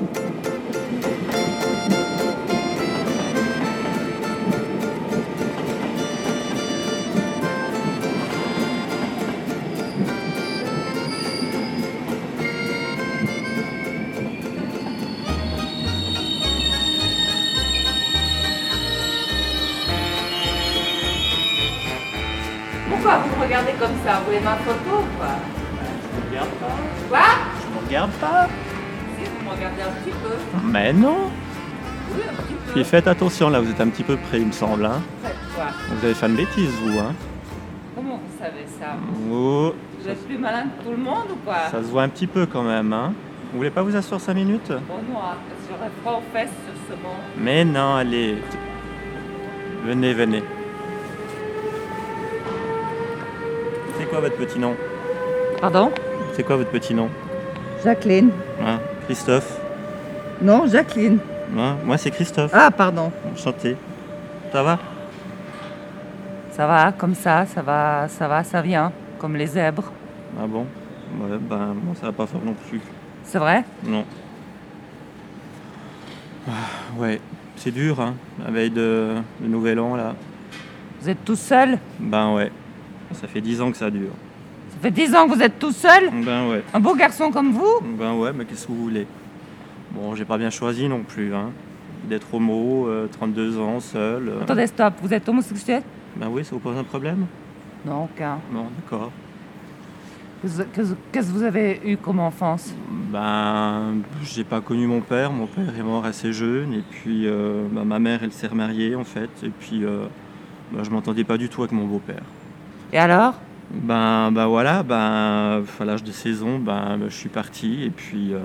Pourquoi vous regardez comme ça? Vous voulez ma photo ou quoi? Je me regarde pas. Quoi? Je me regarde pas. Si, vous me regardez un petit peu. Mais non. Oui, un petit peu. Puis faites attention là, vous êtes un petit peu près, il me semble. Hein. Quoi? Vous avez fait une bêtise, vous. Hein. Comment vous savez ça? Oh, Vous êtes plus malin que tout le monde ou quoi? Ça se voit un petit peu quand même. Hein. Vous voulez pas vous asseoir 5 minutes? Bon, non, j'aurais froid aux fesses sur ce banc. Mais non, allez. Venez, venez. C'est quoi votre petit nom? Pardon? C'est quoi votre petit nom? Jacqueline. Hein? Christophe Non, Jacqueline. Hein Moi c'est Christophe. Ah, pardon. Enchanté. Ça va? Ça va, comme ça, ça va, ça va, ça vient, comme les zèbres. Ah bon? Ouais, ben moi ça va pas faire non plus. C'est vrai? Non. Ah, ouais, c'est dur, hein, la veille de, de Nouvel An, là. Vous êtes tout seul Ben ouais, ça fait 10 ans que ça dure. Ça fait 10 ans que vous êtes tout seul Ben ouais, Un beau garçon comme vous ben ouais, mais qu'est-ce que vous voulez? Bon, j'ai pas bien choisi non plus, hein. D'être homo, euh, 32 ans, seul. euh. Attendez, stop, vous êtes homosexuel? Ben oui, ça vous pose un problème? Non, aucun. Non, d'accord. Qu'est-ce que vous avez eu comme enfance? Ben, j'ai pas connu mon père. Mon père est mort assez jeune. Et puis, euh, ben, ma mère, elle s'est remariée, en fait. Et puis, euh, ben, je m'entendais pas du tout avec mon beau-père. Et alors? Ben, ben voilà, ben, à l'âge de 16 ans, ben, ben, je suis parti. Et puis, euh,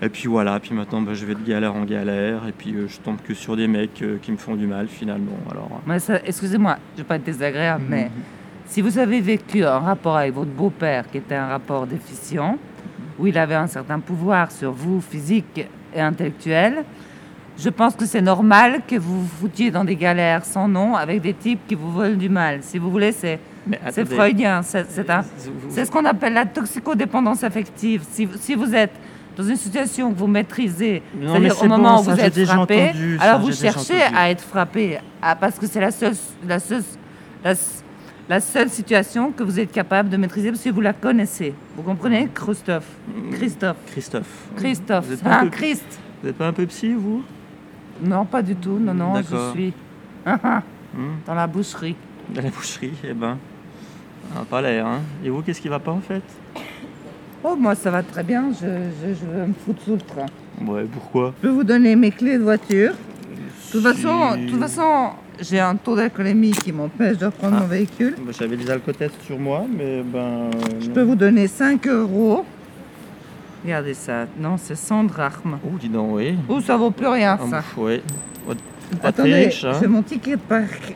et puis voilà. Puis maintenant, ben, je vais de galère en galère. Et puis, euh, je tombe que sur des mecs euh, qui me font du mal, finalement. Alors, Excusez-moi, je ne vais pas être désagréable, mais Mhm. si vous avez vécu un rapport avec votre beau-père qui était un rapport déficient, où il avait un certain pouvoir sur vous, physique et intellectuel, je pense que c'est normal que vous vous foutiez dans des galères sans nom avec des types qui vous veulent du mal. Si vous voulez, c'est c'est freudien. C'est ce qu'on appelle la toxicodépendance affective. Si, si vous êtes dans une situation que vous maîtrisez, c'est-à-dire c'est au moment bon, où vous êtes frappé, entendu, ça, alors vous cherchez à être frappé, à- parce que c'est la seule, la, seule, la, la seule situation que vous êtes capable de maîtriser parce que vous la connaissez. Vous comprenez Christophe? Christophe. Christophe. Christophe. Vous êtes pas un Hein, peu- Christ. Vous n'êtes pas un peu psy, vous? Non, pas du tout. Non, non, je suis Hmm dans la boucherie. Dans la boucherie, eh ben. Ça n'a pas l'air, hein. Et vous, qu'est-ce qui va pas en fait? Oh, moi, ça va très bien. Je, je, je veux me foutre sous le train. Ouais, pourquoi? Je peux vous donner mes clés de voiture. De toute façon, Si- de toute façon j'ai un taux d'alcoolémie qui m'empêche de reprendre Ah. mon véhicule. Bah, J'avais des alcotests sur moi, mais ben. Je peux vous donner 5 euros. Regardez ça. Non, c'est 100 drachmes. Oh, dis donc, oui. Oh, ça vaut plus rien, Ah, ça. ouf, ouais. Attendez, riche, hein. c'est mon ticket de parking.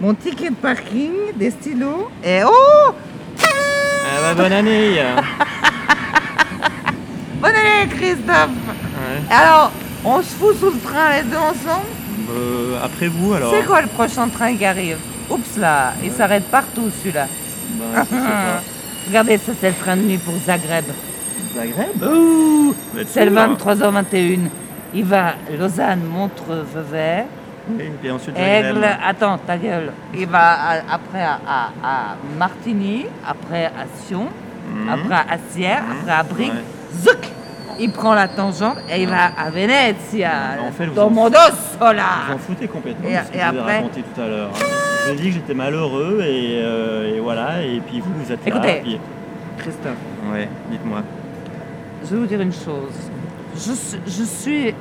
Mon ticket de parking, des stylos. Et oh Ah bah, bonne année Bonne année, Christophe Ouais. Alors, on se fout sous le train les deux ensemble Euh, Après vous, alors C'est quoi le prochain train qui arrive? Oups là, il s'arrête partout celui-là. Bah. Regardez, ça c'est le train de nuit pour Zagreb. Zagreb? Ouh, c'est le fou, là. 23h21. Il va Lausanne, Montreux, Vevey, Oui, et ensuite. Aigle. Attends, ta gueule. Il va à- après à, à- Martigny, après à Sion, Mhm. après à Sierre, après à Brigue. Ouais. Zouk Il prend la tangente et il va à Venezia. En fait, vous en- Vous en là. foutez complètement Et- de ce que et je vous ai après raconté tout à l'heure. hein. Je vous ai dit que j'étais malheureux et, euh, et voilà, et puis vous, vous êtes là. Écoutez. puis- Christophe. Ouais, dites-moi. Je vais vous dire une chose. Je suis,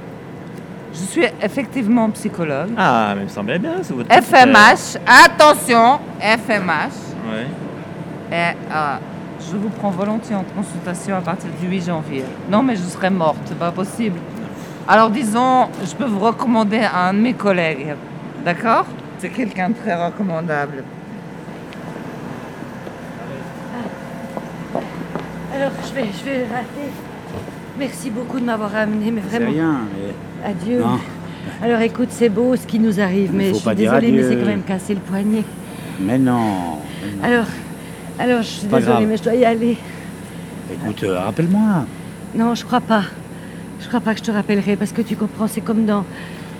je suis effectivement psychologue. Ah, mais il me semblait bien, c'est votre FMH, attention, FMH. Ouais. Et euh, je vous prends volontiers en consultation à partir du 8 janvier. Non, mais je serai morte, c'est pas possible. Alors disons, je peux vous recommander à un de mes collègues. D'accord? C'est quelqu'un de très recommandable. Alors, je vais, je vais rater. Merci beaucoup de m'avoir amené, mais C'est vraiment, rien. mais- adieu. Non. Alors écoute, c'est beau ce qui nous arrive, mais je suis désolée, mais c'est quand même cassé le poignet. Mais non. mais non. Alors, alors je suis désolée, grave. mais je dois y aller. Écoute, euh, rappelle-moi. Non, je crois pas. Je crois pas que je te rappellerai parce que tu comprends, c'est comme dans.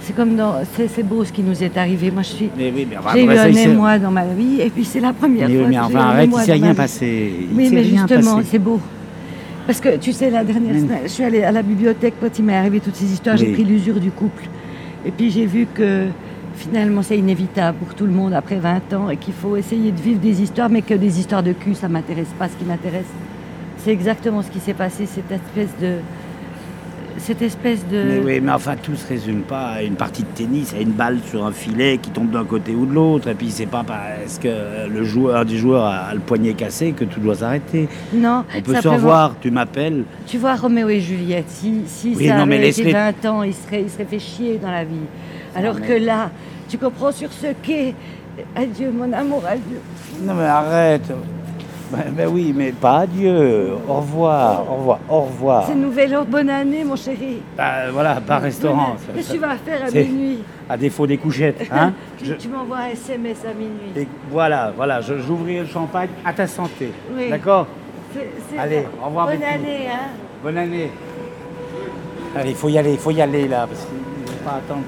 C'est comme dans. C'est c'est beau ce qui nous est arrivé. Moi, je suis. Mais oui, mais enfin, J'ai eu ça, un émoi dans ma vie et puis c'est la première Mais, fois. mais que enfin, arrête, il s'est rien passé. Il Oui, mais justement, c'est beau. Parce que tu sais, la dernière semaine, je suis allée à la bibliothèque quand il m'est arrivé toutes ces histoires, j'ai pris l'usure du couple. Et puis j'ai vu que finalement c'est inévitable pour tout le monde après 20 ans et qu'il faut essayer de vivre des histoires, mais que des histoires de cul, ça m'intéresse pas. Ce qui m'intéresse, c'est exactement ce qui s'est passé, cette espèce de. Cette espèce de. Mais oui, mais enfin, tout se résume pas à une partie de tennis, à une balle sur un filet qui tombe d'un côté ou de l'autre. Et puis, c'est pas parce que le joueur, un des joueurs a, le poignet cassé que tout doit s'arrêter. Non, On peut se revoir, tu m'appelles. Tu vois, Roméo et Juliette, si, si Oui, ça non, mais avait été laisse-les- 20 ans, ils seraient, ils seraient fait chier dans la vie. Alors mais- que là, tu comprends sur ce quai, adieu mon amour, adieu. Non, mais arrête. Ben, ben oui, mais pas adieu. Au revoir, au revoir, au revoir. C'est Nouvel An, bonne année, mon chéri. Bah, voilà, pas restaurant. Qu'est-ce que tu vas faire à minuit À défaut des couchettes, hein tu, Je- tu m'envoies un SMS à minuit. Et voilà, voilà, j'ouvrirai le champagne à ta santé. Oui. D'accord Allez, au revoir, Bonne année, hein. Bonne année. Allez, il faut y aller, il faut y aller là, parce qu'ils ne vont pas attendre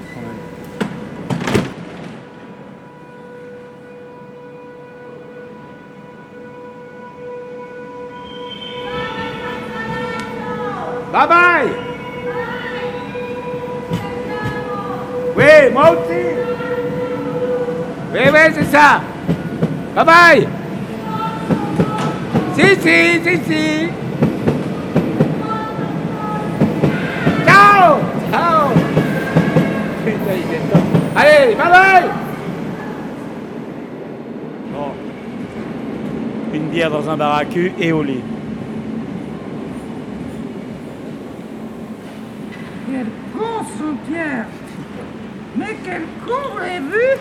Bye bye Oui, moi aussi Oui, oui, c'est ça Bye bye Si, si, si, si Ciao Ciao. Allez, bye bye Bon. Une bière dans un bar à cul et au lit. Quel con, son Pierre Mais quel con, vous l'avez vu?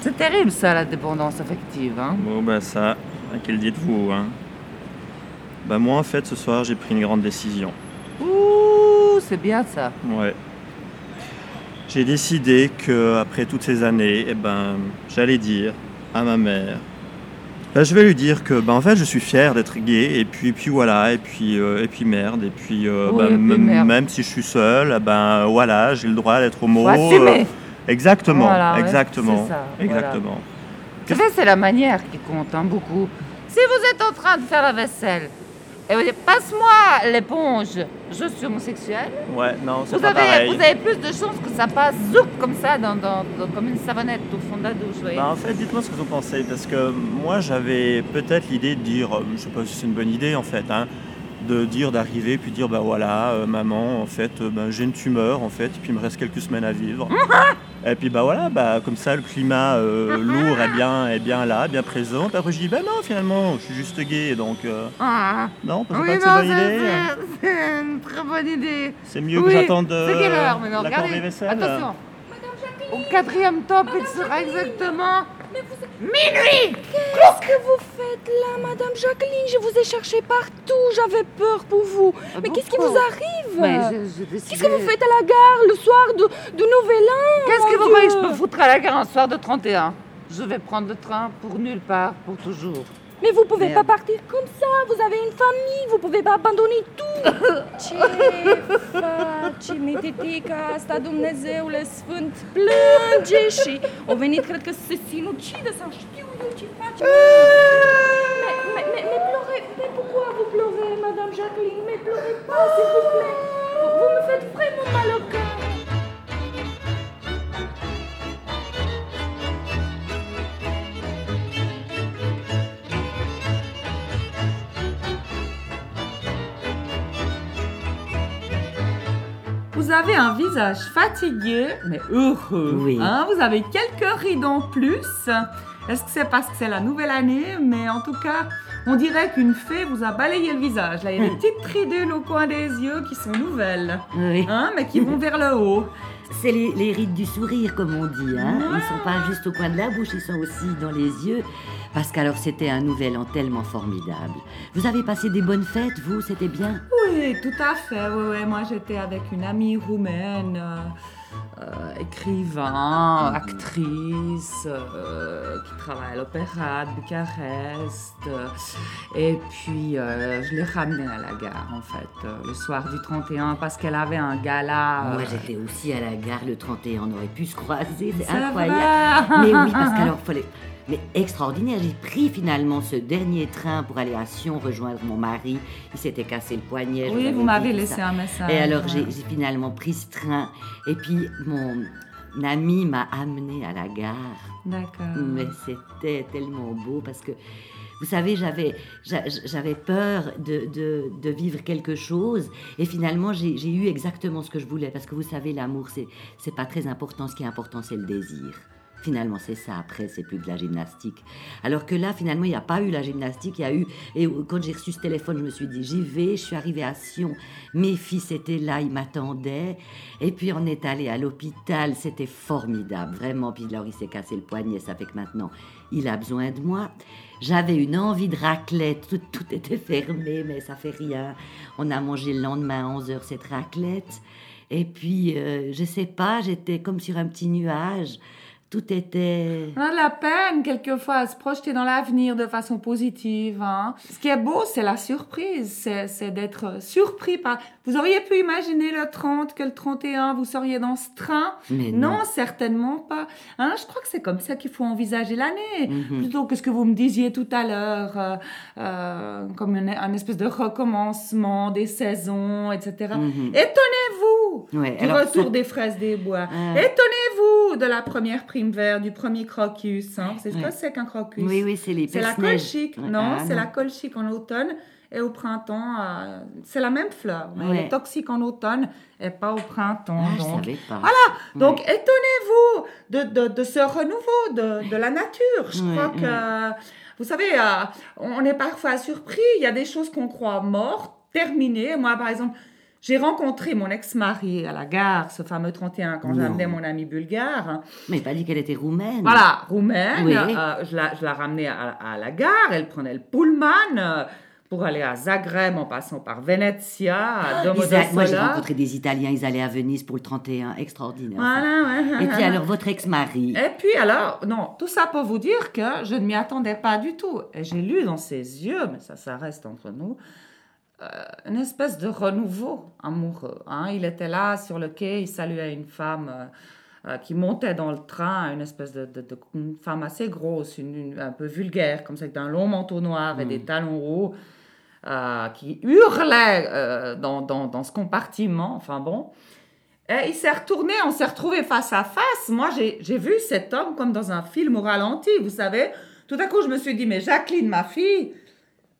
C'est terrible ça, la dépendance affective. Hein? Bon, bah ça, à quel dites-vous hein? Bah moi, en fait, ce soir, j'ai pris une grande décision. Ouh, c'est bien ça. Ouais. J'ai décidé que après toutes ces années, eh ben, j'allais dire à ma mère. Ben, je vais lui dire que ben, en fait je suis fier d'être gay et puis puis voilà et puis euh, et puis merde et puis, euh, Oui, ben, et puis même- merde. même si je suis seul eh ben voilà j'ai le droit d'être homo. Euh, exactement Voilà, exactement ça, voilà. exactement. C'est la manière qui compte hein, beaucoup. Si vous êtes en train de faire la vaisselle passe-moi l'éponge, je suis homosexuel, Ouais non c'est vous pas avez, pareil. vous avez plus de chances que ça passe zoup comme ça, dans, dans- dans- comme une savonnette au fond de la douche. Bah, en fait, dites-moi ce que vous en pensez, parce que moi j'avais peut-être l'idée de dire, euh, je sais pas si c'est une bonne idée en fait, hein, de dire d'arriver puis dire bah voilà euh, maman en fait euh, bah, j'ai une tumeur en fait et puis il me reste quelques semaines à vivre et puis bah voilà bah comme ça le climat euh, lourd est bien est bien là bien présent puis après je dis bah non finalement je suis juste gay donc euh, Ah. non c'est Oui, pas que c'est bonne c'est- idée c'est une très bonne idée. c'est mieux que j'attende euh, C'est quelle heure maintenant Regardez. vaisselle Attention. Au quatrième top, il sera exactement minuit. Qu'est-ce que vous faites là, Madame Jacqueline? Je vous ai cherché partout, j'avais peur pour vous. Mais qu'est-ce qui vous arrive? Mais Qu'est-ce que vous faites à la gare le soir du, du Nouvel An Qu'est-ce que vous croyez que je peux foutre à la gare un soir de 31 Je vais prendre le train pour nulle part, pour toujours. Mais vous pouvez Merde. pas partir comme ça, vous avez une famille, vous pouvez pas abandonner tout. Ce faci, mititica asta, Dumnezeule Sfânt, plânge și au venit, cred că se sinucidă sau știu eu ce face. Mais, mais, mais, mais pleurez, mais pourquoi vous pleurez, Madame Jacqueline? Mais pleurez pas, s'il vous plaît. Vous me faites vraiment mal au cœur. Vous avez un visage fatigué, mais heureux. Oui. Hein, vous avez quelques rides en plus. Est-ce que c'est parce que c'est la nouvelle année? Mais en tout cas, on dirait qu'une fée vous a balayé le visage. Là, il y a des petites ridules au coin des yeux qui sont nouvelles, Oui. hein, mais qui vont vers le haut. C'est les, les rides du sourire, comme on dit. Hein. Ils sont pas juste au coin de la bouche, ils sont aussi dans les yeux. Parce qu'alors, c'était un nouvel an tellement formidable. Vous avez passé des bonnes fêtes, vous C'était bien? Oui, tout à fait. Oui, oui. Moi, j'étais avec une amie roumaine. euh, euh, écrivain, actrice, euh, qui travaille à l'opéra de Bucarest. et puis, euh, je l'ai ramenée à la gare, en fait, le soir du 31, parce qu'elle avait un gala. Moi, j'étais aussi à la gare le 31, on aurait pu se croiser, c'est incroyable. Mais oui, parce qu'alors, fallait... Mais extraordinaire, j'ai pris finalement ce dernier train pour aller à Sion rejoindre mon mari. Il s'était cassé le poignet. Oui, vous m'avez laissé ça. un message. Et alors, j'ai ouais. j'ai finalement pris ce train. Et puis, mon ami m'a amené à la gare. D'accord. Mais c'était tellement beau parce que, vous savez, j'avais, j'a- j'avais peur de, de- de vivre quelque chose et finalement j'ai, j'ai eu exactement ce que je voulais parce que vous savez, l'amour, c'est, c'est pas très important. Ce qui est important, c'est le désir. Finalement, c'est ça. Après, c'est plus que la gymnastique. Alors que là, finalement, il n'y a pas eu la gymnastique. Il y a eu. Et quand j'ai reçu ce téléphone, je me suis dit, j'y vais. Je suis arrivée à Sion. Mes fils étaient là, ils m'attendaient. Et puis, on est allé à l'hôpital. C'était formidable, vraiment. Puis, alors, il s'est cassé le poignet. Ça fait que maintenant, il a besoin de moi. J'avais une envie de raclette. Tout, tout était fermé, mais ça fait rien. On a mangé le lendemain à 11h cette raclette. Et puis, euh, je sais pas, j'étais comme sur un petit nuage. Tout était. On a de la peine quelquefois à se projeter dans l'avenir de façon positive. hein. Ce qui est beau, c'est la surprise, c'est d'être surpris par... Vous auriez pu imaginer le 30, que le 31, vous seriez dans ce train? Mais Non, non. certainement pas. Hein, je crois que c'est comme ça qu'il faut envisager l'année. Mhm. Plutôt que ce que vous me disiez tout à l'heure, euh, euh, comme une- un espèce de recommencement des saisons, etc. Mhm. Étonnez-vous Ouais, du alors retour ça- des fraises des bois. Ah. De la première prime verte, du premier crocus. Hein? C'est ce Ouais. que c'est qu'un crocus. Oui, oui, c'est les C'est la colchique. Ouais, Non, ah, c'est la colchique en automne et au printemps. euh, c'est la même fleur. mais Elle est toxique en automne et pas au printemps. Ah, je donc. savais pas. Voilà, donc étonnez-vous de, de, de ce renouveau de, de la nature. Je crois que, vous savez, euh, on est parfois surpris. Il y a des choses qu'on croit mortes, terminées. Moi, par exemple, j'ai rencontré mon ex-mari à la gare, ce fameux 31, quand amené mon ami bulgare. Mais pas dit qu'elle était roumaine. Voilà, roumaine. Oui. euh, je, la, je la ramenais à, à la gare. Elle prenait le pullman euh, pour aller à Zagreb en passant par Venezia, à Ils a- Moi, j'ai rencontré des Italiens, ils allaient à Venise pour le 31. Extraordinaire. Voilà, ouais. Et puis alors, votre ex-mari? Et puis alors, non, tout ça pour vous dire que je ne m'y attendais pas du tout. Et j'ai lu dans ses yeux, mais ça, ça reste entre nous, une espèce de renouveau amoureux. hein. Il était là sur le quai, il saluait une femme euh, euh, qui montait dans le train, une espèce de, de- de- une femme assez grosse, une, une- un peu vulgaire, comme ça, avec un long manteau noir et des talons hauts, euh, qui hurlait euh, dans, dans, dans ce compartiment. Enfin bon. Et il s'est retourné, on s'est retrouvés face à face. Moi, j'ai j'ai vu cet homme comme dans un film au ralenti, vous savez. Tout à coup, je me suis dit, mais Jacqueline, ma fille,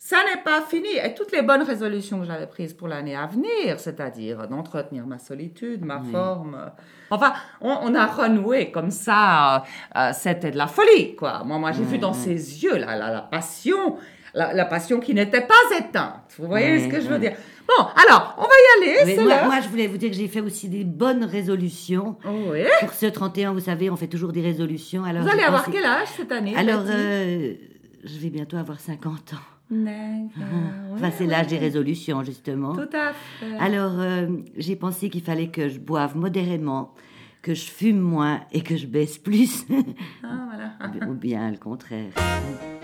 ça n'est pas fini. Et toutes les bonnes résolutions que j'avais prises pour l'année à venir, c'est-à-dire d'entretenir ma solitude, ma forme. Enfin, on, on a renoué comme ça. euh, C'était de la folie, quoi. Moi, moi j'ai vu dans ses yeux la, la, la passion, la, la passion qui n'était pas éteinte. Vous voyez ce que je veux dire? Bon, alors, on va y aller. C'est moi, moi, je voulais vous dire que j'ai fait aussi des bonnes résolutions. Oui. Pour ce 31, vous savez, on fait toujours des résolutions. Alors Vous allez avoir pensé- quel âge cette année Alors, euh, je vais bientôt avoir 50 ans. D'accord, Enfin, c'est l'âge des résolutions, justement. Tout à fait. Alors, euh, j'ai pensé qu'il fallait que je boive modérément, que je fume moins et que je baisse plus. Ah, voilà. Ou bien le contraire.